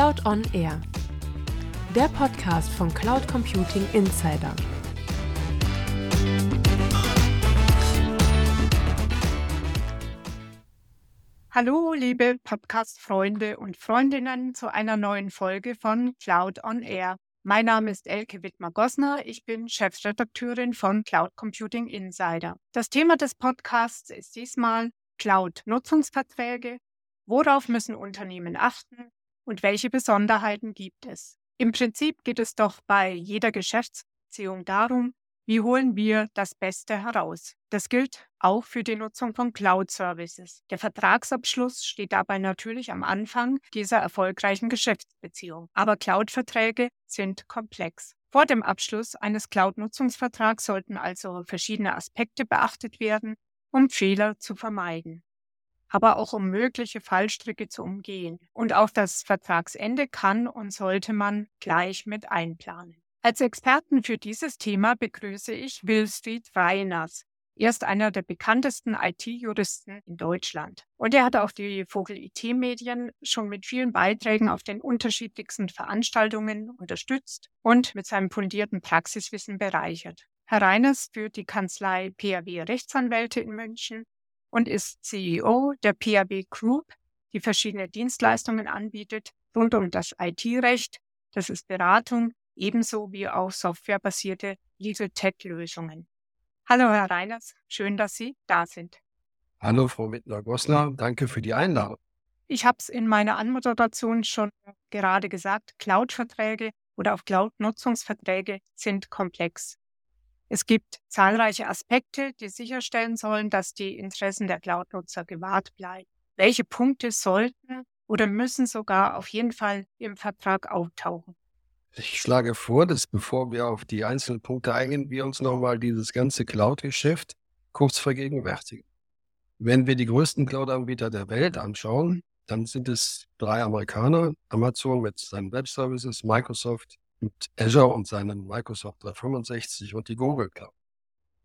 Cloud on Air, der Podcast von Cloud Computing Insider. Hallo, liebe Podcast-Freunde und Freundinnen zu einer neuen Folge von Cloud on Air. Mein Name ist Elke Wittmer-Gossner. Ich bin Chefredakteurin von Cloud Computing Insider. Das Thema des Podcasts ist diesmal Cloud-Nutzungsverträge. Worauf müssen Unternehmen achten und welche Besonderheiten gibt es? Im Prinzip geht es doch bei jeder Geschäftsbeziehung darum, wie holen wir das Beste heraus? Das gilt auch für die Nutzung von Cloud-Services. Der Vertragsabschluss steht dabei natürlich am Anfang dieser erfolgreichen Geschäftsbeziehung. Aber Cloud-Verträge sind komplex. Vor dem Abschluss eines Cloud-Nutzungsvertrags sollten also verschiedene Aspekte beachtet werden, um Fehler zu vermeiden, aber auch um mögliche Fallstricke zu umgehen. Und auch das Vertragsende kann und sollte man gleich mit einplanen. Als Experten für dieses Thema begrüße ich Wilfried Reiners. Er ist einer der bekanntesten IT-Juristen in Deutschland. Und er hat auch die Vogel IT-Medien schon mit vielen Beiträgen auf den unterschiedlichsten Veranstaltungen unterstützt und mit seinem fundierten Praxiswissen bereichert. Herr Reiners führt die Kanzlei PAW Rechtsanwälte in München und ist CEO der PAW Group, die verschiedene Dienstleistungen anbietet rund um das IT-Recht, das ist Beratung, ebenso wie auch softwarebasierte Legal Tech-Lösungen. Hallo, Herr Reiners, schön, dass Sie da sind. Hallo, Frau Wittner-Gossler, danke für die Einladung. Ich habe es in meiner Anmoderation schon gerade gesagt, Cloud-Verträge oder auch Cloud-Nutzungsverträge sind komplex. Es gibt zahlreiche Aspekte, die sicherstellen sollen, dass die Interessen der Cloud-Nutzer gewahrt bleiben. Welche Punkte sollten oder müssen sogar auf jeden Fall im Vertrag auftauchen? Ich schlage vor, dass bevor wir auf die einzelnen Punkte eingehen, wir uns nochmal dieses ganze Cloud-Geschäft kurz vergegenwärtigen. Wenn wir die größten Cloud-Anbieter der Welt anschauen, dann sind es drei Amerikaner, Amazon mit seinen Web-Services, Microsoft mit Azure und seinen Microsoft 365 und die Google Cloud.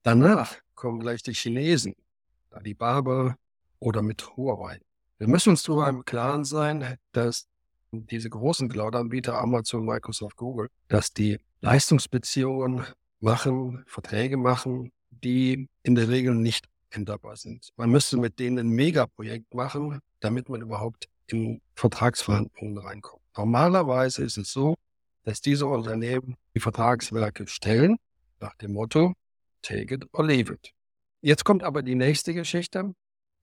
Danach kommen gleich die Chinesen, Alibaba oder mit Huawei. Wir müssen uns darüber im Klaren sein, dass diese großen Cloud-Anbieter, Amazon, Microsoft, Google, dass die Leistungsbeziehungen machen, Verträge machen, die in der Regel nicht änderbar sind. Man müsste mit denen ein Megaprojekt machen, damit man überhaupt in Vertragsverhandlungen reinkommt. Normalerweise ist es so, dass diese Unternehmen die Vertragswerke stellen, nach dem Motto, take it or leave it. Jetzt kommt aber die nächste Geschichte.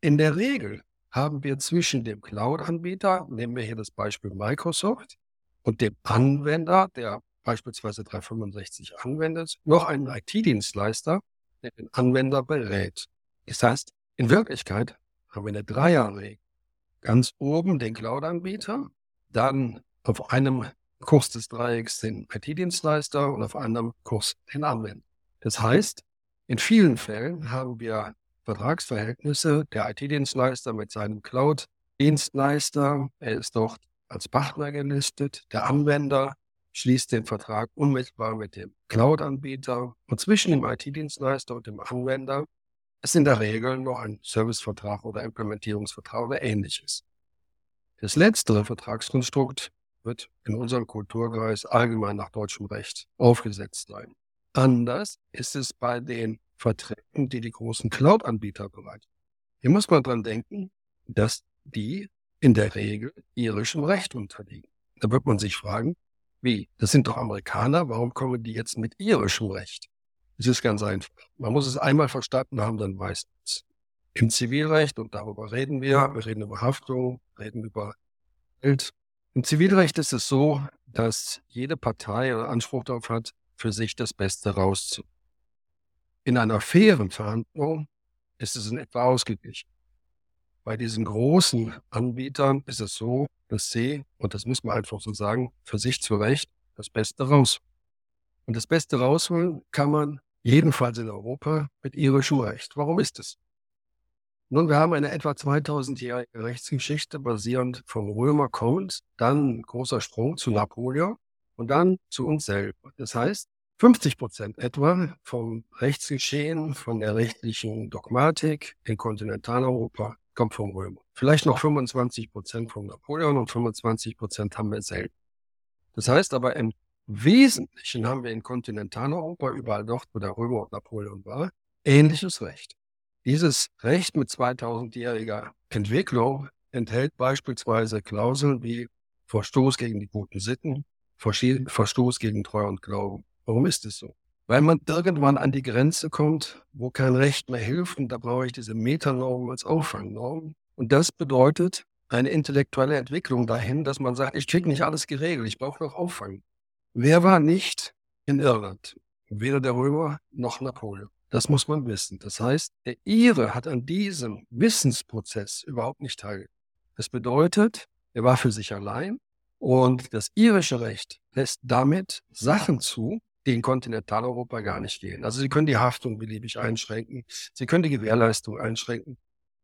In der Regel haben wir zwischen dem Cloud-Anbieter, nehmen wir hier das Beispiel Microsoft, und dem Anwender, der beispielsweise 365 anwendet, noch einen IT-Dienstleister, der den Anwender berät. Das heißt, in Wirklichkeit haben wir eine Dreierregel. Ganz oben den Cloud-Anbieter, dann auf einem Kurs des Dreiecks den IT-Dienstleister und auf einem Kurs den Anwender. Das heißt, in vielen Fällen haben wir Vertragsverhältnisse der IT-Dienstleister mit seinem Cloud-Dienstleister. Er ist dort als Partner gelistet. Der Anwender schließt den Vertrag unmittelbar mit dem Cloud-Anbieter. Und zwischen dem IT-Dienstleister und dem Anwender ist in der Regel noch ein Servicevertrag oder Implementierungsvertrag oder ähnliches. Das letztere Vertragskonstrukt wird in unserem Kulturkreis allgemein nach deutschem Recht aufgesetzt sein. Anders ist es bei den Verträgen, die die großen Cloud-Anbieter bereiten. Hier muss man dran denken, dass die in der Regel irischem Recht unterliegen. Da wird man sich fragen, wie? Das sind doch Amerikaner, warum kommen die jetzt mit irischem Recht? Es ist ganz einfach. Man muss es einmal verstanden haben, dann meistens. Im Zivilrecht, und darüber reden wir, wir reden über Haftung, reden über Geld. Im Zivilrecht ist es so, dass jede Partei Anspruch darauf hat, für sich das Beste rauszuholen. In einer fairen Verhandlung ist es in etwa ausgeglichen. Bei diesen großen Anbietern ist es so, dass sie, und das muss man einfach so sagen, für sich zu Recht das Beste rausholen. Und das Beste rausholen kann man jedenfalls in Europa mit irischem Recht. Warum ist es? Nun, wir haben eine etwa 2000-jährige Rechtsgeschichte basierend vom Römer kommend, dann großer Sprung zu Napoleon und dann zu uns selber. Das heißt, 50 Prozent etwa vom Rechtsgeschehen, von der rechtlichen Dogmatik in Kontinentaleuropa kommt vom Römer. Vielleicht noch 25 Prozent vom Napoleon und 25 Prozent haben wir selten. Das heißt aber im Wesentlichen haben wir in Kontinentaleuropa, überall dort, wo der Römer und Napoleon war, ähnliches Recht. Dieses Recht mit 2000-jähriger Entwicklung enthält beispielsweise Klauseln wie Verstoß gegen die guten Sitten, Verstoß gegen Treu und Glauben. Warum ist es so? Weil man irgendwann an die Grenze kommt, wo kein Recht mehr hilft und da brauche ich diese Metanormen als Auffangnormen. Und das bedeutet eine intellektuelle Entwicklung dahin, dass man sagt, ich kriege nicht alles geregelt, ich brauche noch Auffang. Wer war nicht in Irland? Weder der Römer noch Napoleon. Das muss man wissen. Das heißt, der Ire hat an diesem Wissensprozess überhaupt nicht teilgenommen. Das bedeutet, er war für sich allein und das irische Recht lässt damit Sachen zu, die in Kontinentaleuropa gar nicht gehen. Also Sie können die Haftung beliebig einschränken, Sie können die Gewährleistung einschränken.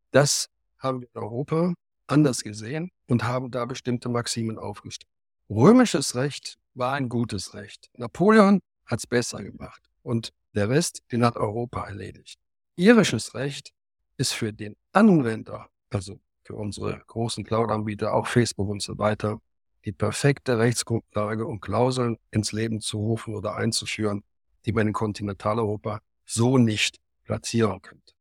Das haben wir in Europa anders gesehen und haben da bestimmte Maximen aufgestellt. Römisches Recht war ein gutes Recht. Napoleon hat es besser gemacht und der Rest, den hat Europa erledigt. Irisches Recht ist für den Anwender, also für unsere großen Cloud-Anbieter, auch Facebook und so weiter, die perfekte Rechtsgrundlage, um Klauseln ins Leben zu rufen oder einzuführen, die man in Kontinentaleuropa so nicht platzieren könnte.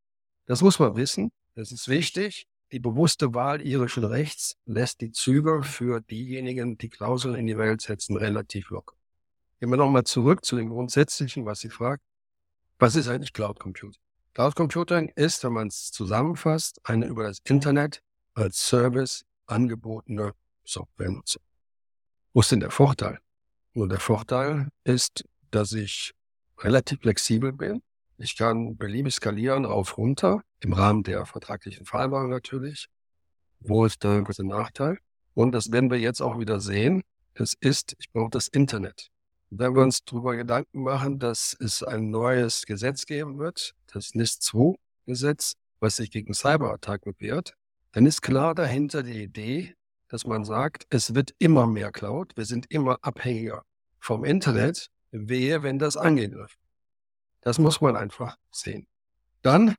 Das muss man wissen. Das ist wichtig. Die bewusste Wahl irischen Rechts lässt die Züge für diejenigen, die Klauseln in die Welt setzen, relativ locker. Gehen wir nochmal zurück zu dem Grundsätzlichen, was Sie fragt. Was ist eigentlich Cloud Computing? Cloud Computing ist, wenn man es zusammenfasst, eine über das Internet als Service angebotene Softwarenutzung. Wo ist denn der Vorteil? Nur der Vorteil ist, dass ich relativ flexibel bin. Ich kann beliebig skalieren rauf runter, im Rahmen der vertraglichen Vereinbarung natürlich. Wo ist der große Nachteil? Und das werden wir jetzt auch wieder sehen. Das ist, ich brauche das Internet. Wenn wir uns darüber Gedanken machen, dass es ein neues Gesetz geben wird, das NIS-2-Gesetz, was sich gegen Cyberattacken wehrt, dann ist klar dahinter die Idee, dass man sagt, es wird immer mehr Cloud, wir sind immer abhängiger vom Internet, wehe, wenn das angegriffen. Das muss man einfach sehen. Dann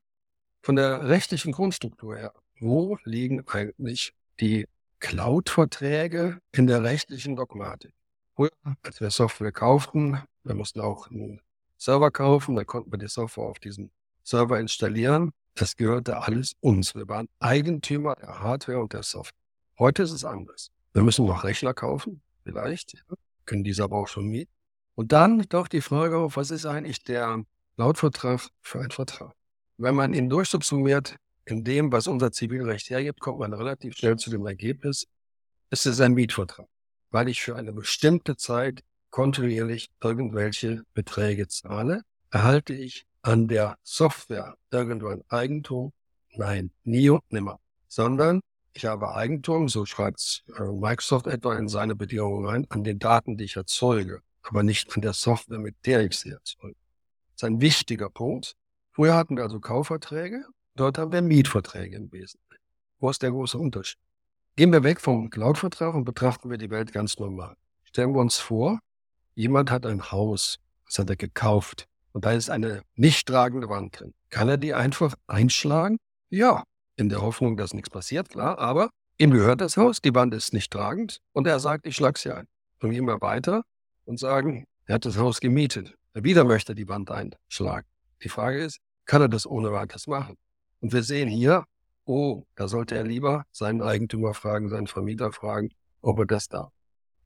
von der rechtlichen Grundstruktur her, wo liegen eigentlich die Cloud-Verträge in der rechtlichen Dogmatik? Früher, als wir Software kauften, wir mussten auch einen Server kaufen, da konnten wir die Software auf diesen Server installieren. Das gehörte alles uns. Wir waren Eigentümer der Hardware und der Software. Heute ist es anders. Wir müssen noch Rechner kaufen, vielleicht, ja, können diese aber auch schon mieten. Und dann doch die Frage was ist eigentlich der Lautvertrag für ein Vertrag? Wenn man ihn durchsubsumiert in dem, was unser Zivilrecht hergibt, kommt man relativ schnell zu dem Ergebnis, es ist ein Mietvertrag, weil ich für eine bestimmte Zeit kontinuierlich irgendwelche Beträge zahle, erhalte ich an der Software irgendwann Eigentum? Nein, nie und nimmer. Sondern ich habe Eigentum, so schreibt äh, Microsoft etwa in seine Bedingungen rein, an den Daten, die ich erzeuge, aber nicht an der Software, mit der ich sie erzeuge. Das ist ein wichtiger Punkt. Früher hatten wir also Kaufverträge, dort haben wir Mietverträge im Wesentlichen. Wo ist der große Unterschied? Gehen wir weg vom Cloud-Vertrag und betrachten wir die Welt ganz normal. Stellen wir uns vor, jemand hat ein Haus, das hat er gekauft. Und da ist eine nicht tragende Wand drin. Kann er die einfach einschlagen? Ja, in der Hoffnung, dass nichts passiert, klar, aber ihm gehört das Haus, die Wand ist nicht tragend und er sagt, ich schlage sie ein. Und gehen wir weiter und sagen, er hat das Haus gemietet. Wieder möchte er die Wand einschlagen. Die Frage ist, kann er das ohne weiteres machen? Und wir sehen hier, oh, da sollte er lieber seinen Eigentümer fragen, seinen Vermieter fragen, ob er das darf.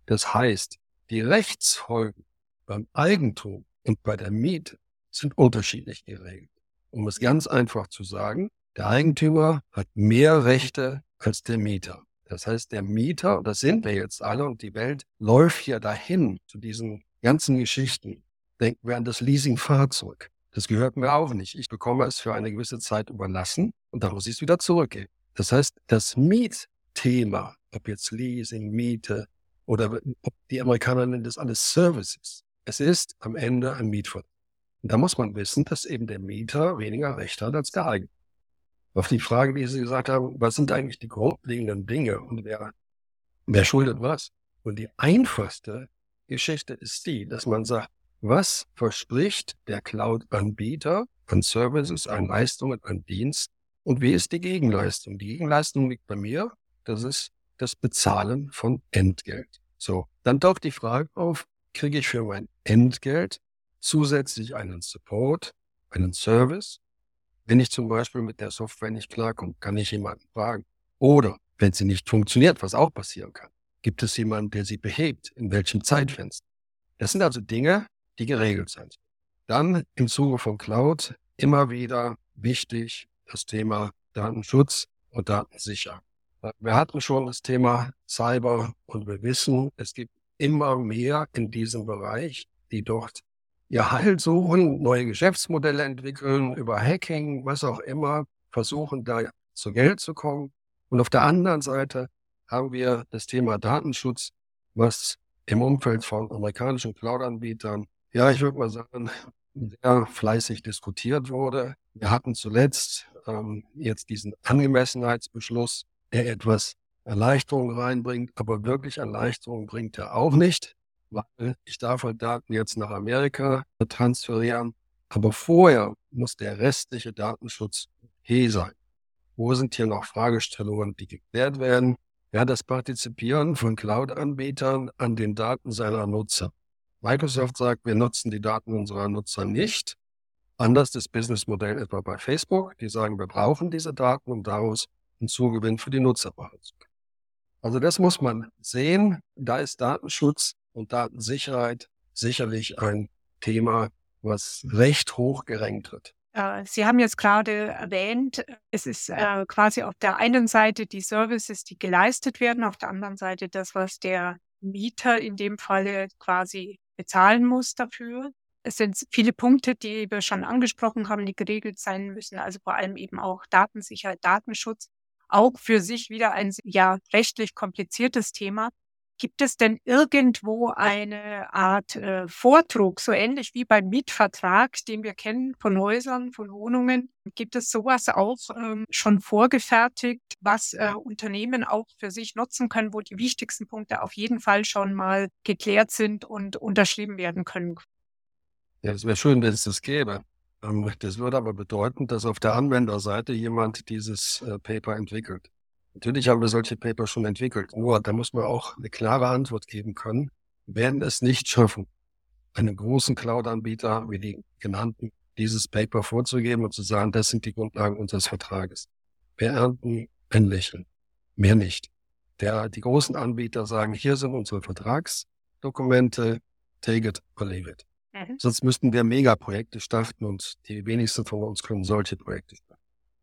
Das heißt, die Rechtsfolgen beim Eigentum und bei der Miete sind unterschiedlich geregelt. Um es ganz einfach zu sagen, der Eigentümer hat mehr Rechte als der Mieter. Das heißt, der Mieter, das sind wir jetzt alle und die Welt läuft ja dahin zu diesen ganzen Geschichten. Denken wir an das Leasingfahrzeug. Das gehört mir auch nicht. Ich bekomme es für eine gewisse Zeit überlassen und dann muss ich es wieder zurückgeben. Das heißt, das Mietthema, ob jetzt Leasing, Miete oder ob die Amerikaner nennen das alles Services, es ist am Ende ein Mietvertrag. Und da muss man wissen, dass eben der Mieter weniger Recht hat als der Eigentümer. Auf die Frage, wie Sie gesagt haben, was sind eigentlich die grundlegenden Dinge und wer, wer schuldet was? Und die einfachste Geschichte ist die, dass man sagt, was verspricht der Cloud-Anbieter an Services, an Leistungen, an Dienst Und wie ist die Gegenleistung? Die Gegenleistung liegt bei mir. Das ist das Bezahlen von Entgelt. So, dann taucht die Frage auf, kriege ich für mein Entgelt zusätzlich einen Support, einen Service? Wenn ich zum Beispiel mit der Software nicht klarkomme, kann ich jemanden fragen. Oder wenn sie nicht funktioniert, was auch passieren kann, gibt es jemanden, der sie behebt, in welchem Zeitfenster. Das sind also Dinge, die geregelt sind. Dann im Zuge von Cloud immer wieder wichtig das Thema Datenschutz und Datensicherheit. Wir hatten schon das Thema Cyber und wir wissen, es gibt immer mehr in diesem Bereich, die dort ihr Halt suchen, neue Geschäftsmodelle entwickeln, über Hacking, was auch immer, versuchen da zu Geld zu kommen. Und auf der anderen Seite haben wir das Thema Datenschutz, was im Umfeld von amerikanischen Cloud-Anbietern, ja, ich würde mal sagen, sehr fleißig diskutiert wurde. Wir hatten zuletzt ähm, jetzt diesen Angemessenheitsbeschluss, der etwas Erleichterung reinbringt, aber wirklich Erleichterung bringt er auch nicht, weil ich darf halt Daten jetzt nach Amerika transferieren, aber vorher muss der restliche Datenschutz he sein. Wo sind hier noch Fragestellungen, die geklärt werden? Ja, das Partizipieren von Cloud-Anbietern an den Daten seiner Nutzer. Microsoft sagt, wir nutzen die Daten unserer Nutzer nicht. Anders das Businessmodell etwa bei Facebook. Die sagen, wir brauchen diese Daten, um daraus einen Zugewinn für die Nutzer machen zu können. Also das muss man sehen. Da ist Datenschutz und Datensicherheit sicherlich ein Thema, was recht hoch gerankt wird. Äh, Sie haben jetzt gerade erwähnt, es ist äh, quasi auf der einen Seite die Services, die geleistet werden, auf der anderen Seite das, was der Mieter in dem Falle quasi bezahlen muss dafür. Es sind viele Punkte, die wir schon angesprochen haben, die geregelt sein müssen, also vor allem eben auch Datensicherheit, Datenschutz, auch für sich wieder ein ja rechtlich kompliziertes Thema. Gibt es denn irgendwo eine Art äh, Vordruck, so ähnlich wie beim Mietvertrag, den wir kennen von Häusern, von Wohnungen? Gibt es sowas auch ähm, schon vorgefertigt, was äh, Unternehmen auch für sich nutzen können, wo die wichtigsten Punkte auf jeden Fall schon mal geklärt sind und unterschrieben werden können? Ja, es wäre schön, wenn es das gäbe. Ähm, das würde aber bedeuten, dass auf der Anwenderseite jemand dieses äh, Paper entwickelt. Natürlich haben wir solche Paper schon entwickelt. Nur da muss man auch eine klare Antwort geben können. Werden es nicht schaffen, einem großen Cloud-Anbieter wie die genannten dieses Paper vorzugeben und zu sagen, das sind die Grundlagen unseres Vertrages. Wir ernten ein Lächeln. Mehr nicht. Der, die großen Anbieter sagen, hier sind unsere Vertragsdokumente, take it or leave it. Mhm. Sonst müssten wir Megaprojekte starten und die wenigsten von uns können solche Projekte starten.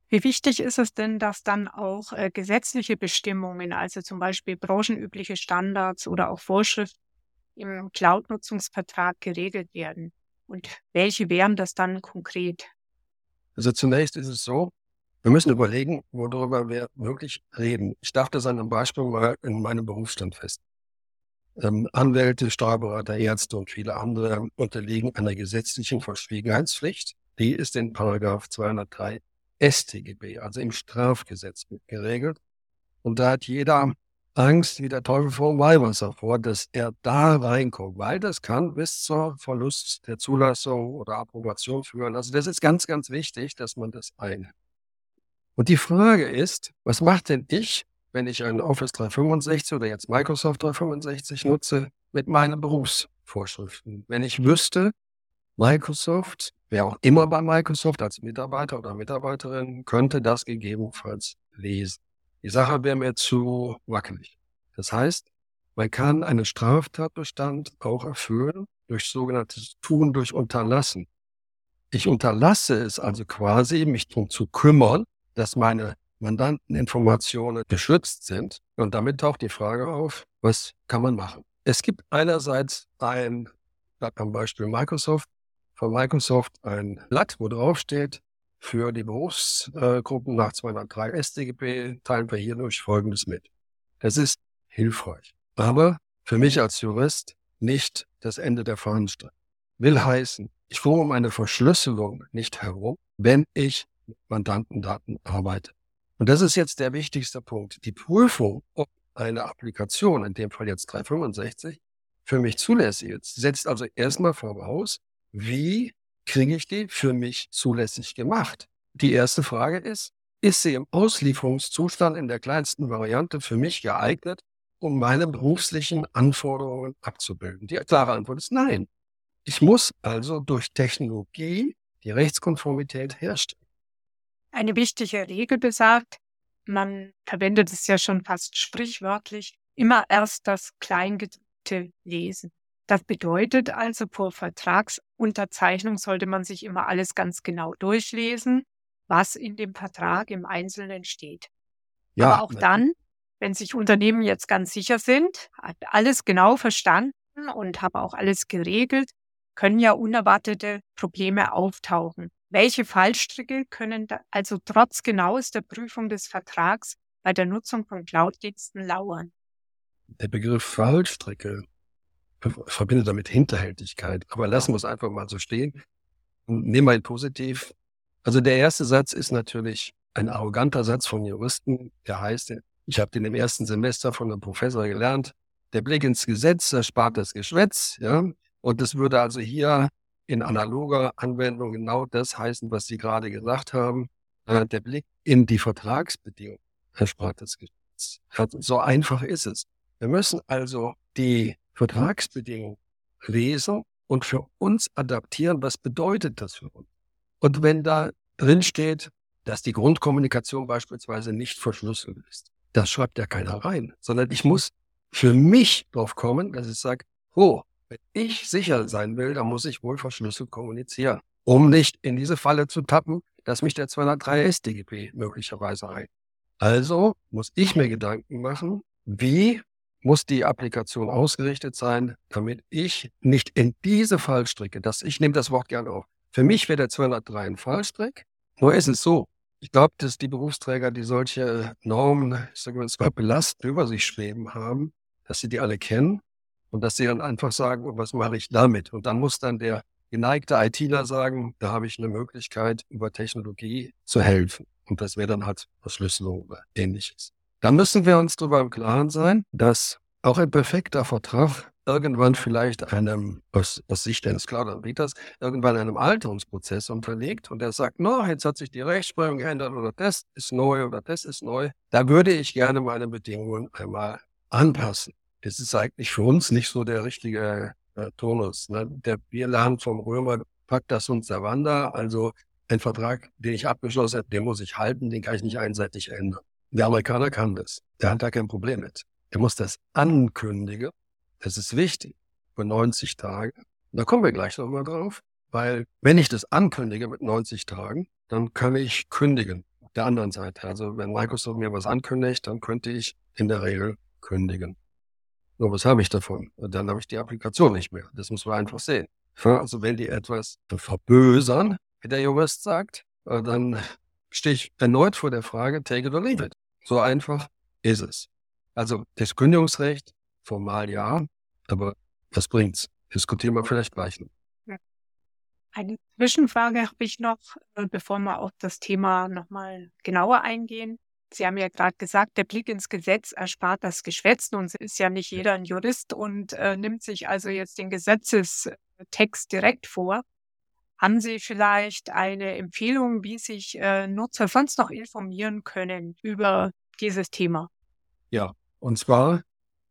Wie wichtig ist es denn, dass dann auch äh, gesetzliche Bestimmungen, also zum Beispiel branchenübliche Standards oder auch Vorschriften im Cloud-Nutzungsvertrag geregelt werden? Und welche wären das dann konkret? Also zunächst ist es so, wir müssen überlegen, worüber wir wirklich reden. Ich darf das an einem Beispiel mal in meinem Berufsstand fest. Ähm, Anwälte, Steuerberater, Ärzte und viele andere unterliegen einer gesetzlichen Verschwiegenheitspflicht. Die ist in Paragraph 203 StGB, also im Strafgesetz geregelt. Und da hat jeder Angst wie der Teufel vor dem Weihwasser vor, dass er da reinkommt, weil das kann bis zur Verlust der Zulassung oder Approbation führen. Also das ist ganz, ganz wichtig, dass man das ein. Und die Frage ist, was macht denn ich, wenn ich ein Office 365 oder jetzt Microsoft 365 nutze, mit meinen Berufsvorschriften? Wenn ich wüsste, Microsoft, wer auch immer bei Microsoft als Mitarbeiter oder Mitarbeiterin, könnte das gegebenenfalls lesen. Die Sache wäre mir zu wackelig. Das heißt, man kann einen Straftatbestand auch erfüllen durch sogenanntes Tun durch Unterlassen. Ich unterlasse es also quasi, mich darum zu kümmern, dass meine Mandanteninformationen geschützt sind. Und damit taucht die Frage auf, was kann man machen? Es gibt einerseits ein, am Beispiel Microsoft, von Microsoft ein Blatt, wo drauf steht, für die Berufsgruppen nach 203 StGB teilen wir hier durch Folgendes mit. Das ist hilfreich, aber für mich als Jurist nicht das Ende der Fahnenstange. Will heißen, ich komme um eine Verschlüsselung nicht herum, wenn ich mit Mandantendaten arbeite. Und das ist jetzt der wichtigste Punkt. Die Prüfung, ob eine Applikation, in dem Fall jetzt 365, für mich zulässig ist, setzt also erstmal voraus, wie kriege ich die für mich zulässig gemacht? Die erste Frage ist, ist sie im Auslieferungszustand in der kleinsten Variante für mich geeignet, um meine beruflichen Anforderungen abzubilden? Die klare Antwort ist nein. Ich muss also durch Technologie die Rechtskonformität herstellen. Eine wichtige Regel besagt, man verwendet es ja schon fast sprichwörtlich, immer erst das Kleingedruckte lesen. Das bedeutet also, vor Vertragsunterzeichnung sollte man sich immer alles ganz genau durchlesen, was in dem Vertrag im Einzelnen steht. Ja, Aber auch dann, wenn sich Unternehmen jetzt ganz sicher sind, hat alles genau verstanden und habe auch alles geregelt, können ja unerwartete Probleme auftauchen. Welche Fallstricke können also trotz genauester Prüfung des Vertrags bei der Nutzung von Cloud-Diensten lauern? Der Begriff Fallstricke verbindet damit Hinterhältigkeit. Aber lassen wir es einfach mal so stehen. Nehmen wir ihn positiv. Also der erste Satz ist natürlich ein arroganter Satz von Juristen, der heißt, ich habe den im ersten Semester von einem Professor gelernt, der Blick ins Gesetz erspart das Geschwätz, ja. Und es würde also hier in analoger Anwendung genau das heißen, was Sie gerade gesagt haben. Äh, der Blick in die Vertragsbedingungen erspart das Geschwätz. So einfach ist es. Wir müssen also die Vertragsbedingungen lesen und für uns adaptieren, was bedeutet das für uns. Und wenn da drin steht, dass die Grundkommunikation beispielsweise nicht verschlüsselt ist, das schreibt ja keiner rein, sondern ich muss für mich drauf kommen, dass ich sage, oh, wenn ich sicher sein will, dann muss ich wohl verschlüsselt kommunizieren, um nicht in diese Falle zu tappen, dass mich der 203 SDGB möglicherweise ein. Also muss ich mir Gedanken machen, wie muss die Applikation ausgerichtet sein, damit ich nicht in diese Fallstricke, das, ich nehme das Wort gerne auf. Für mich wäre der 203 ein Fallstrick. Nur ist es so. Ich glaube, dass die Berufsträger, die solche Normen, ich sage mal, belastend über sich schweben haben, dass sie die alle kennen und dass sie dann einfach sagen, was mache ich damit? Und dann muss dann der geneigte ITler sagen, da habe ich eine Möglichkeit, über Technologie zu helfen. Und das wäre dann halt Verschlüsselung oder ähnliches. Dann müssen wir uns darüber im Klaren sein, dass auch ein perfekter Vertrag irgendwann vielleicht einem, aus, aus Sicht eines Cloud-Anbieters, irgendwann einem Alterungsprozess unterliegt und er sagt, no, jetzt hat sich die Rechtsprechung geändert oder das ist neu oder das ist neu. Da würde ich gerne meine Bedingungen einmal anpassen. Das ist eigentlich für uns nicht so der richtige äh, Turnus. Ne? Der, wir lernen vom Römer, uns der Wander. Also ein Vertrag, den ich abgeschlossen habe, den muss ich halten, den kann ich nicht einseitig ändern. Der Amerikaner kann das. Der hat da kein Problem mit. Er muss das ankündigen. Das ist wichtig. Für 90 Tage. Da kommen wir gleich nochmal drauf. Weil wenn ich das ankündige mit 90 Tagen, dann kann ich kündigen. Der anderen Seite. Also wenn Microsoft mir was ankündigt, dann könnte ich in der Regel kündigen. Nur was habe ich davon? dann habe ich die Applikation nicht mehr. Das muss man einfach sehen. Also wenn die etwas verbösern, wie der Jurist sagt, äh, dann stehe ich erneut vor der Frage, take it or leave it. So einfach ist es. Also das Kündigungsrecht, formal ja, aber was bringt's? Diskutieren wir vielleicht gleich noch. Eine Zwischenfrage habe ich noch, äh, bevor wir auf das Thema nochmal genauer eingehen. Sie haben ja gerade gesagt, der Blick ins Gesetz erspart das Geschwätz. Nun ist ja nicht jeder ein Jurist und äh, nimmt sich also jetzt den Gesetzestext direkt vor. Haben Sie vielleicht eine Empfehlung, wie sich äh, Nutzer sonst noch informieren können über dieses Thema? Ja, und zwar,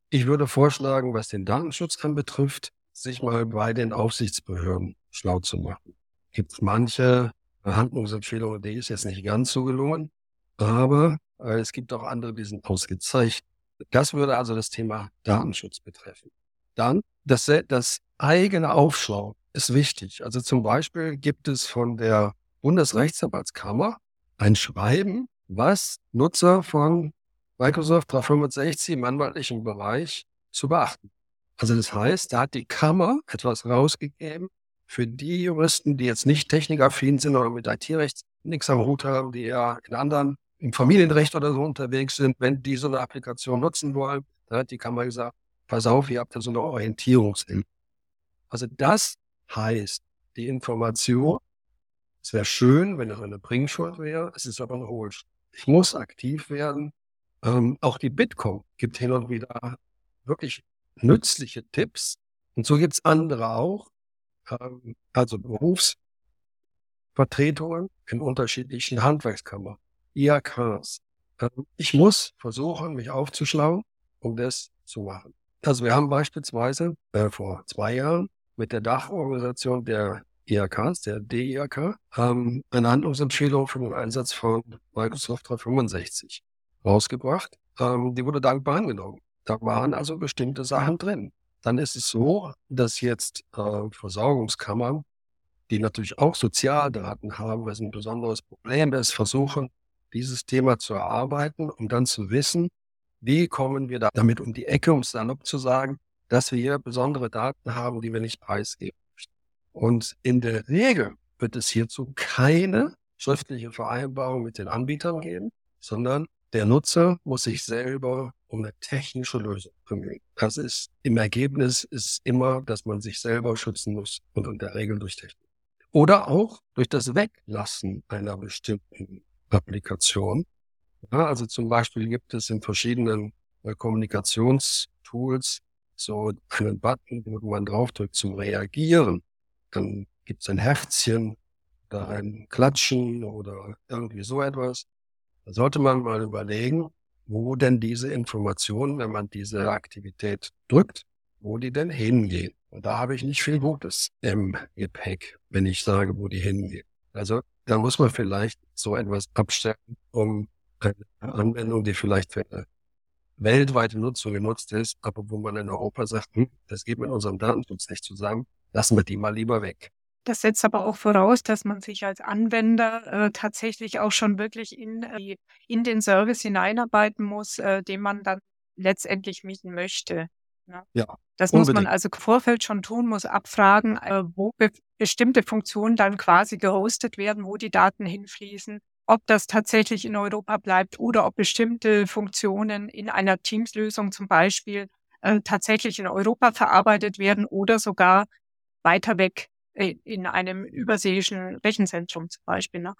ich würde vorschlagen, was den Datenschutz anbetrifft, sich mal bei den Aufsichtsbehörden schlau zu machen. Gibt manche Handlungsempfehlungen, die ist jetzt nicht ganz so gelungen, aber es gibt auch andere, die sind ausgezeichnet. Das würde also das Thema Datenschutz betreffen. Dann das, das eigene Aufschlauen ist wichtig. Also zum Beispiel gibt es von der Bundesrechtsanwaltskammer ein Schreiben, was Nutzer von Microsoft 365 im anwaltlichen Bereich zu beachten. Also das heißt, da hat die Kammer etwas rausgegeben für die Juristen, die jetzt nicht technikaffin sind oder mit IT-Recht nichts am Hut haben, die ja in anderen im Familienrecht oder so unterwegs sind, wenn die so eine Applikation nutzen wollen, dann hat die Kammer gesagt, pass auf, ihr habt da so eine Orientierungshilfe. Also das heißt, die Information, es wäre schön, wenn es eine Bringschuld wäre, es ist aber eine Hohlschuld. Ich muss aktiv werden. Ähm, auch die Bitkom gibt hin und wieder wirklich nützliche Tipps. Und so gibt es andere auch. Ähm, also Berufsvertretungen in unterschiedlichen Handwerkskammern IAKs. Ähm, ich muss versuchen, mich aufzuschlauen, um das zu machen. Also wir haben beispielsweise äh, vor zwei Jahren mit der Dachorganisation der IAKs, der DIAK, ähm, eine Handlungsempfehlung für den Einsatz von Microsoft 365 rausgebracht. Ähm, die wurde dankbar angenommen. Da waren also bestimmte Sachen drin. Dann ist es so, dass jetzt äh, Versorgungskammern, die natürlich auch Sozialdaten haben, was ein besonderes Problem ist, versuchen, dieses Thema zu erarbeiten, um dann zu wissen, wie kommen wir da damit um die Ecke, um es dann zu sagen, dass wir hier besondere Daten haben, die wir nicht preisgeben möchten. Und in der Regel wird es hierzu keine schriftliche Vereinbarung mit den Anbietern geben, sondern der Nutzer muss sich selber um eine technische Lösung bemühen. Das ist im Ergebnis ist immer, dass man sich selber schützen muss und in der Regel durch Technik. Oder auch durch das Weglassen einer bestimmten Applikation. Ja, also zum Beispiel gibt es in verschiedenen äh, Kommunikationstools so einen Button, wo man draufdrückt zum Reagieren. Dann gibt es ein Herzchen oder ein Klatschen oder irgendwie so etwas. Da sollte man mal überlegen, wo denn diese Informationen, wenn man diese Aktivität drückt, wo die denn hingehen. Und da habe ich nicht viel Gutes im Gepäck, wenn ich sage, wo die hingehen. Also da muss man vielleicht so etwas abstellen, um eine Anwendung, die vielleicht für eine weltweite Nutzung genutzt ist, aber wo man in Europa sagt, hm, das geht mit unserem Datenschutz nicht zusammen, lassen wir die mal lieber weg. Das setzt aber auch voraus, dass man sich als Anwender äh, tatsächlich auch schon wirklich in, äh, in den Service hineinarbeiten muss, äh, den man dann letztendlich mieten möchte. Ne? Ja. Das unbedingt. muss man also im Vorfeld schon tun, muss abfragen, äh, wo be bestimmte Funktionen dann quasi gehostet werden, wo die Daten hinfließen ob das tatsächlich in Europa bleibt oder ob bestimmte Funktionen in einer Teams-Lösung zum Beispiel äh, tatsächlich in Europa verarbeitet werden oder sogar weiter weg äh, in einem überseeischen Rechenzentrum zum Beispiel. Ne?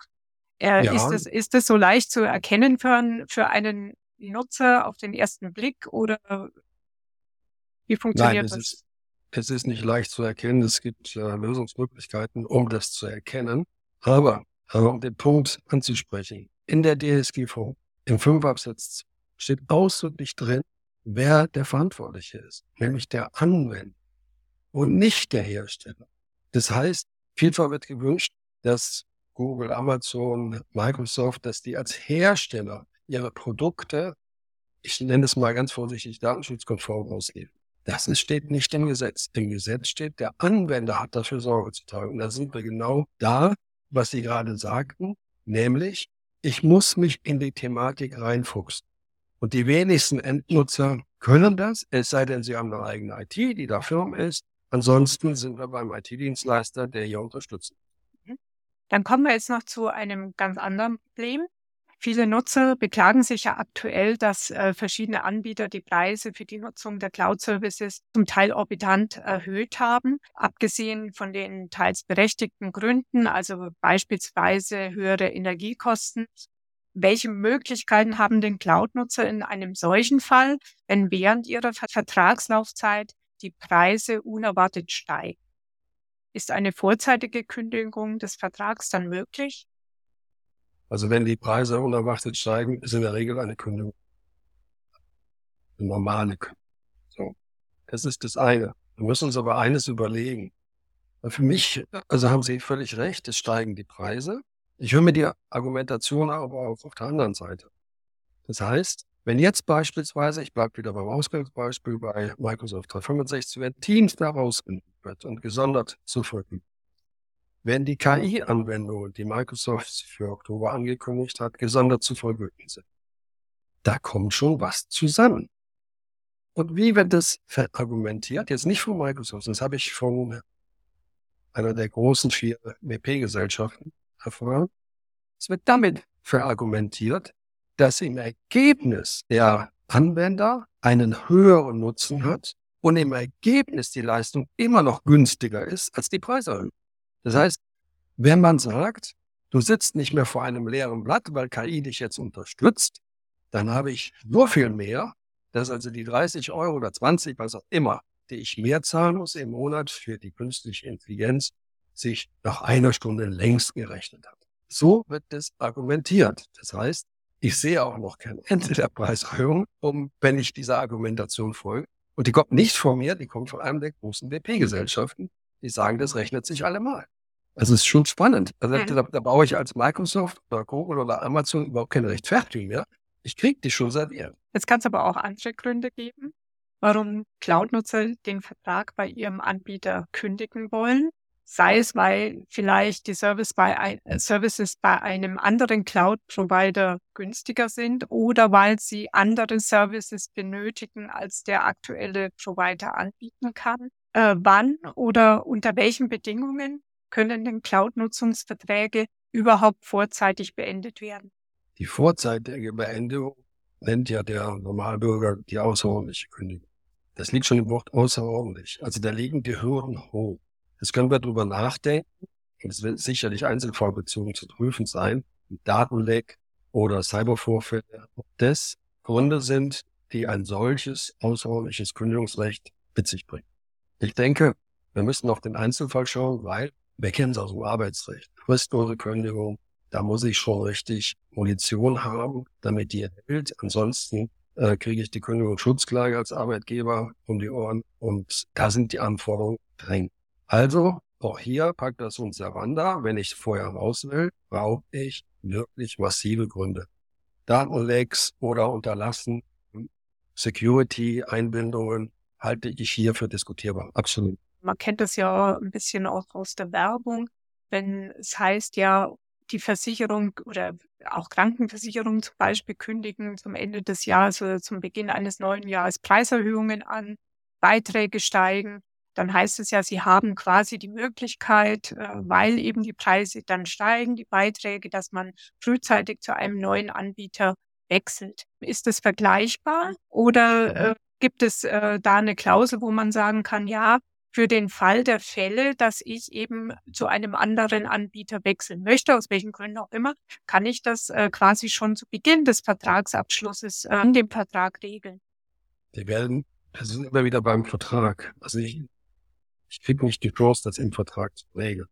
Äh, ja. ist, es, ist es so leicht zu erkennen für, für einen Nutzer auf den ersten Blick oder wie funktioniert Nein, es das? Ist, es ist nicht leicht zu erkennen. Es gibt äh, Lösungsmöglichkeiten, um das zu erkennen. Aber aber um den Punkt anzusprechen, in der DSGV, im 5 Absatz steht ausdrücklich drin, wer der Verantwortliche ist, nämlich der Anwender und nicht der Hersteller. Das heißt, vielfach wird gewünscht, dass Google, Amazon, Microsoft, dass die als Hersteller ihre Produkte, ich nenne es mal ganz vorsichtig, datenschutzkonform ausgeben. Das ist, steht nicht im Gesetz. Im Gesetz steht, der Anwender hat dafür Sorge zu tragen. Und da sind wir genau da, was Sie gerade sagten, nämlich, ich muss mich in die Thematik reinfuchsen. Und die wenigsten Endnutzer können das, es sei denn, sie haben eine eigene IT, die da Firma ist. Ansonsten sind wir beim IT-Dienstleister, der hier unterstützt. Mhm. Dann kommen wir jetzt noch zu einem ganz anderen Problem. Viele Nutzer beklagen sich ja aktuell, dass äh, verschiedene Anbieter die Preise für die Nutzung der Cloud-Services zum Teil orbitant erhöht haben, abgesehen von den teils berechtigten Gründen, also beispielsweise höhere Energiekosten. Welche Möglichkeiten haben denn Cloud-Nutzer in einem solchen Fall, wenn während ihrer Vertragslaufzeit die Preise unerwartet steigen? Ist eine vorzeitige Kündigung des Vertrags dann möglich? Also wenn die Preise unerwartet steigen, ist in der Regel eine Kündigung. Eine normale Kündigung. So. Das ist das eine. Wir müssen uns aber eines überlegen. Für mich, also haben Sie völlig recht, es steigen die Preise. Ich höre mir die Argumentation aber auch auf der anderen Seite. Das heißt, wenn jetzt beispielsweise, ich bleibe wieder beim Ausgangsbeispiel bei Microsoft 365, wenn Teams da rausgenommen wird und gesondert zu vergeben, wenn die KI-Anwendungen, die Microsoft für Oktober angekündigt hat, gesondert zu vergüten sind. Da kommt schon was zusammen. Und wie wird das verargumentiert? Jetzt nicht von Microsoft, das habe ich von einer der großen vier WP-Gesellschaften erfahren. Es wird damit verargumentiert, dass im Ergebnis der Anwender einen höheren Nutzen hat und im Ergebnis die Leistung immer noch günstiger ist als die Preiserhöhung. Das heißt, wenn man sagt, du sitzt nicht mehr vor einem leeren Blatt, weil KI dich jetzt unterstützt, dann habe ich nur viel mehr, dass also die 30 Euro oder 20, was auch immer, die ich mehr zahlen muss im Monat für die künstliche Intelligenz, sich nach einer Stunde längst gerechnet hat. So wird das argumentiert. Das heißt, ich sehe auch noch kein Ende der Preiserhöhung, um, wenn ich dieser Argumentation folge. Und die kommt nicht von mir, die kommt von einem der großen WP-Gesellschaften. Die sagen, das rechnet sich allemal. Das ist schon spannend. Also mhm. da, da brauche ich als Microsoft oder Google oder Amazon überhaupt keine Rechtfertigung mehr. Ich kriege die schon seit Jahren. Jetzt kann es aber auch andere Gründe geben, warum Cloud-Nutzer den Vertrag bei ihrem Anbieter kündigen wollen. Sei es, weil vielleicht die Service bei ein, äh, Services bei einem anderen Cloud-Provider günstiger sind oder weil sie andere Services benötigen, als der aktuelle Provider anbieten kann. Äh, wann oder unter welchen Bedingungen können denn Cloud-Nutzungsverträge überhaupt vorzeitig beendet werden? Die vorzeitige Beendigung nennt ja der Normalbürger die außerordentliche Kündigung. Das liegt schon im Wort außerordentlich. Also da liegen die Hürden hoch. Jetzt können wir darüber nachdenken. Es wird sicherlich einzelfallbezogen zu prüfen sein, Datenleck oder Cybervorfälle, ob das Gründe sind, die ein solches außerordentliches Kündigungsrecht mit sich bringen. Ich denke, wir müssen auf den Einzelfall schauen, weil wir kennen es aus dem Arbeitsrecht. Fristlose Kündigung, da muss ich schon richtig Munition haben, damit die hält. Ansonsten äh, kriege ich die Kündigungsschutzklage als Arbeitgeber um die Ohren und da sind die Anforderungen streng. Also auch hier packt das uns Servanda. Wenn ich vorher raus will, brauche ich wirklich massive Gründe. Datenlecks oder Unterlassen, Security-Einbindungen halte ich hier für diskutierbar. Absolut. Man kennt das ja ein bisschen auch aus der Werbung, wenn es heißt ja, die Versicherung oder auch Krankenversicherung zum Beispiel kündigen zum Ende des Jahres oder zum Beginn eines neuen Jahres Preiserhöhungen an, Beiträge steigen, dann heißt es ja, sie haben quasi die Möglichkeit, äh, weil eben die Preise dann steigen, die Beiträge, dass man frühzeitig zu einem neuen Anbieter wechselt. Ist das vergleichbar oder äh, gibt es äh, da eine Klausel, wo man sagen kann, ja, für den Fall der Fälle, dass ich eben zu einem anderen Anbieter wechseln möchte, aus welchen Gründen auch immer, kann ich das äh, quasi schon zu Beginn des Vertragsabschlusses äh, in dem Vertrag regeln. Wir werden, wir sind immer wieder beim Vertrag. Also ich, ich kriege nicht die Chance, das im Vertrag zu regeln.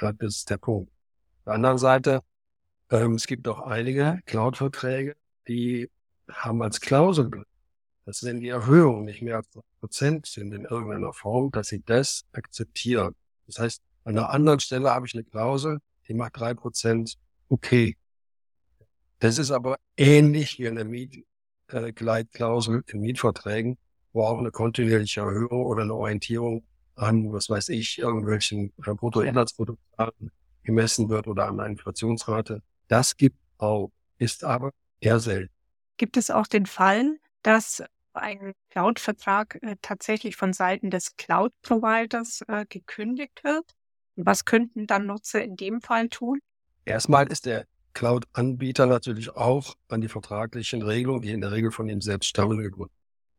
Ja, das ist der Punkt. Auf der anderen Seite, ähm, es gibt auch einige Cloud-Verträge, die haben als Klausel dass wenn die Erhöhungen nicht mehr als Prozent sind in irgendeiner Form, dass sie das akzeptieren. Das heißt, an einer anderen Stelle habe ich eine Klausel, die macht drei Prozent okay. Das ist aber ähnlich wie eine Mietgleitklausel in Mietverträgen, wo auch eine kontinuierliche Erhöhung oder eine Orientierung an, was weiß ich, irgendwelchen äh, Bruttoinlandsprodukten gemessen wird oder an einer Inflationsrate. Das gibt auch, ist aber eher selten. Gibt es auch den Fall, dass ein Cloud-Vertrag äh, tatsächlich von Seiten des Cloud-Providers äh, gekündigt wird? Was könnten dann Nutzer in dem Fall tun? Erstmal ist der Cloud-Anbieter natürlich auch an die vertraglichen Regelungen, die in der Regel von ihm selbst stammen, gebunden.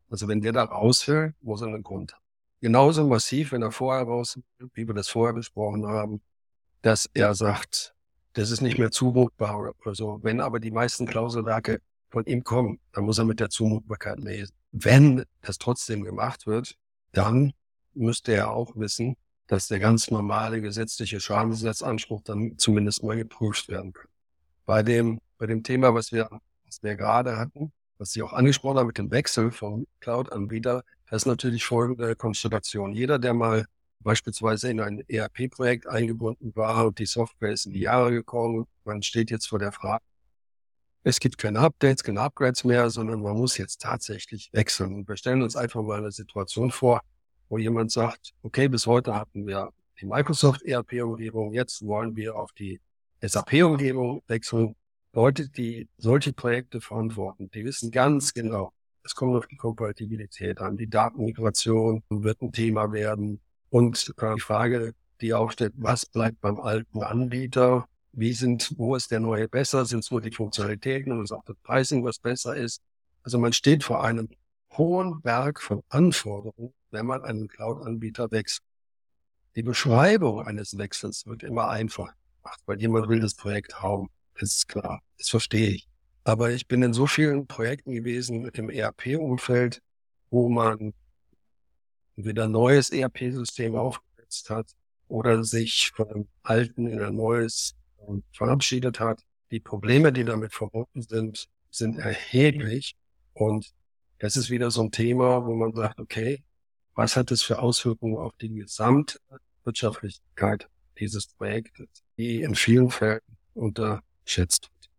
Also wenn der da rausfällt, muss er einen Grund haben. Genauso massiv, wenn er vorher raus, wie wir das vorher besprochen haben, dass er sagt, das ist nicht mehr zumutbar oder. Wenn aber die meisten Klauselwerke von ihm kommen, dann muss er mit der Zumutbarkeit lesen. Wenn das trotzdem gemacht wird, dann müsste er auch wissen, dass der ganz normale gesetzliche Schadensersatzanspruch dann zumindest mal geprüft werden kann. Bei dem, bei dem Thema, was wir, was wir gerade hatten, was Sie auch angesprochen haben mit dem Wechsel vom Cloud-Anbieter, das ist natürlich folgende Konstellation. Jeder, der mal beispielsweise in ein ERP-Projekt eingebunden war und die Software ist in die Jahre gekommen, man steht jetzt vor der Frage, es gibt keine Updates, keine Upgrades mehr, sondern man muss jetzt tatsächlich wechseln. Und wir stellen uns einfach mal eine Situation vor, wo jemand sagt, okay, bis heute hatten wir die Microsoft ERP-Umgebung, jetzt wollen wir auf die SAP-Umgebung wechseln. Leute, die solche Projekte verantworten, die wissen ganz genau, es kommt auf die Kompatibilität an. Die Datenmigration wird ein Thema werden. Und die Frage, die aufsteht, was bleibt beim alten Anbieter? Wie sind, wo ist der neue besser? Sind es nur die Funktionalitäten und ist auch das Pricing, was besser ist? Also man steht vor einem hohen Berg von Anforderungen, wenn man einen Cloud-Anbieter wechselt. Die Beschreibung eines Wechsels wird immer einfach gemacht, weil jemand will das Projekt haben. Das ist klar. Das verstehe ich. Aber ich bin in so vielen Projekten gewesen im ERP-Umfeld, wo man wieder ein neues ERP-System aufgesetzt hat oder sich von einem alten in ein neues verabschiedet hat. Die Probleme, die damit verbunden sind, sind erheblich. Und das ist wieder so ein Thema, wo man sagt, okay, was hat das für Auswirkungen auf die Gesamtwirtschaftlichkeit dieses Projektes, die in vielen Fällen unterschätzt wird.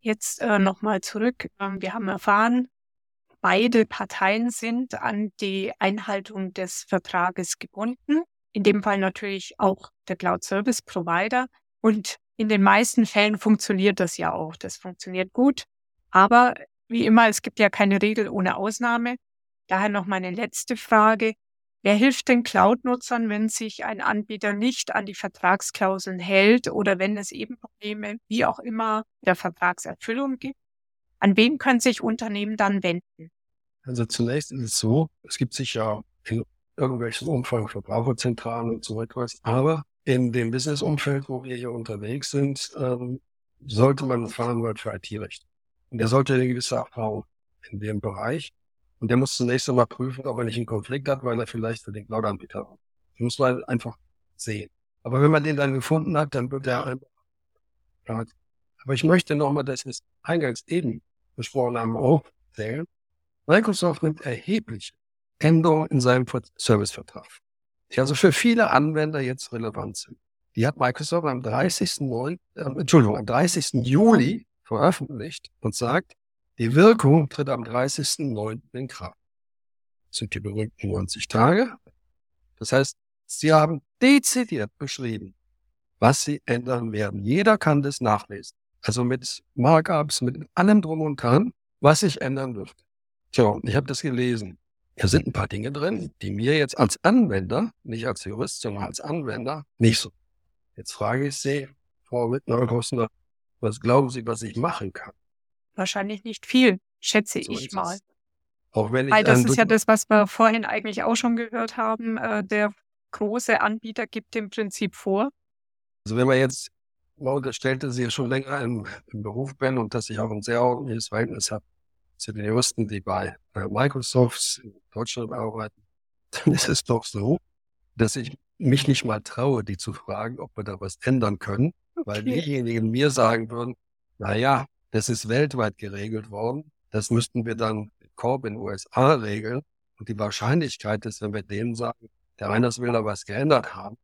Jetzt äh, nochmal zurück. Ähm, wir haben erfahren, beide Parteien sind an die Einhaltung des Vertrages gebunden. In dem Fall natürlich auch der Cloud Service Provider. Und in den meisten Fällen funktioniert das ja auch. Das funktioniert gut. Aber wie immer, es gibt ja keine Regel ohne Ausnahme. Daher noch meine letzte Frage. Wer hilft den Cloud-Nutzern, wenn sich ein Anbieter nicht an die Vertragsklauseln hält oder wenn es eben Probleme, wie auch immer, der Vertragserfüllung gibt? An wen können sich Unternehmen dann wenden? Also zunächst ist es so, es gibt sicher in irgendwelchen Umfang Verbraucherzentralen und so etwas, aber in dem Business-Umfeld, wo wir hier unterwegs sind, ähm, sollte man einen Fachanwalt für IT-Recht. Und der sollte eine gewisse Erfahrung in dem Bereich. Und der muss zunächst einmal prüfen, ob er nicht einen Konflikt hat, weil er vielleicht für den Cloud-Anbieter hat. Das muss man einfach sehen. Aber wenn man den dann gefunden hat, dann wird er einfach. Aber ich möchte nochmal, dass wir es eingangs eben besprochen haben, aufzählen. Microsoft nimmt erhebliche Änderungen in seinem Servicevertrag die also für viele Anwender jetzt relevant sind. Die hat Microsoft am 30.9., äh, Entschuldigung, am 30. Juli veröffentlicht und sagt, die Wirkung tritt am 30.9. in Kraft. Das sind die berühmten 90 Tage. Das heißt, sie haben dezidiert beschrieben, was sie ändern werden. Jeder kann das nachlesen. Also mit Markups, mit allem drum und dran, was sich ändern wird. Tja, ich habe das gelesen. Da sind ein paar Dinge drin, die mir jetzt als Anwender, nicht als Jurist, sondern als Anwender, nicht so. Jetzt frage ich Sie, Frau Wittner-Kostner, was glauben Sie, was ich machen kann? Wahrscheinlich nicht viel, schätze so ich mal. Auch wenn ich Weil das ist ja das, was wir vorhin eigentlich auch schon gehört haben. Äh, der große Anbieter gibt im Prinzip vor. Also wenn man jetzt mal unterstellt, dass ich ja schon länger im, im Beruf bin und dass ich auch ein sehr ordentliches Verhältnis habe zu den Juristen, die bei Microsoft in Deutschland arbeiten, dann ist es doch so, dass ich mich nicht mal traue, die zu fragen, ob wir da was ändern können, okay. weil diejenigen mir sagen würden, na ja, das ist weltweit geregelt worden, das müssten wir dann Corp in den USA regeln. Und die Wahrscheinlichkeit ist, wenn wir denen sagen, der Reiners will da was geändert haben,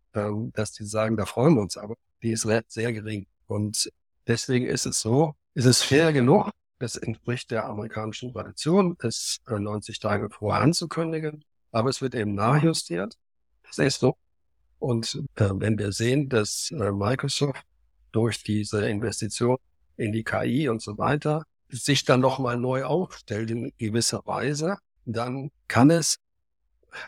dass die sagen, da freuen wir uns aber, die ist sehr gering. Und deswegen ist es so, ist es fair genug, das entspricht der amerikanischen Tradition, es 90 Tage vorher anzukündigen, aber es wird eben nachjustiert. Das ist so. Und äh, wenn wir sehen, dass äh, Microsoft durch diese Investition in die KI und so weiter sich dann nochmal neu aufstellt in gewisser Weise, dann kann es,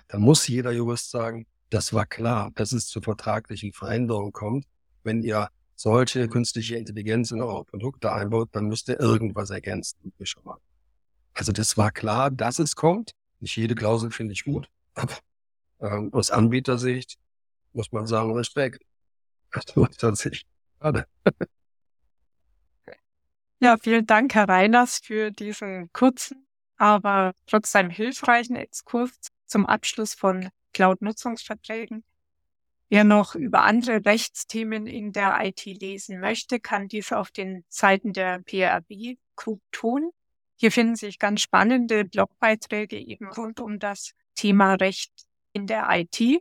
dann muss jeder Jurist sagen, das war klar, dass es zu vertraglichen Veränderungen kommt, wenn ihr solche künstliche Intelligenz in eure Produkte einbaut, dann müsst ihr irgendwas ergänzen. Also das war klar, dass es kommt. Nicht jede Klausel finde ich gut. Aber ähm, aus Anbietersicht muss man sagen, Respekt. Das war tatsächlich schade. Ja, vielen Dank, Herr Reiners, für diesen kurzen, aber trotzdem hilfreichen Exkurs zum Abschluss von Cloud-Nutzungsverträgen. Wer noch über andere Rechtsthemen in der IT lesen möchte, kann dies auf den Seiten der PRB Group tun. Hier finden sich ganz spannende Blogbeiträge eben rund um das Thema Recht in der IT.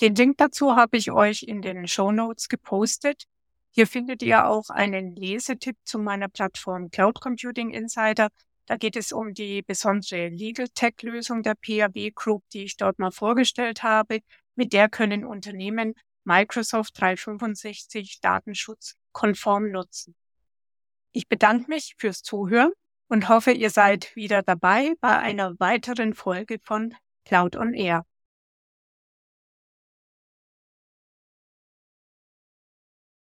Den Link dazu habe ich euch in den Show Notes gepostet. Hier findet ihr auch einen Lesetipp zu meiner Plattform Cloud Computing Insider. Da geht es um die besondere Legal Tech Lösung der PRB Group, die ich dort mal vorgestellt habe. Mit der können Unternehmen Microsoft 365 Datenschutz konform nutzen. Ich bedanke mich fürs Zuhören und hoffe, ihr seid wieder dabei bei einer weiteren Folge von Cloud on Air.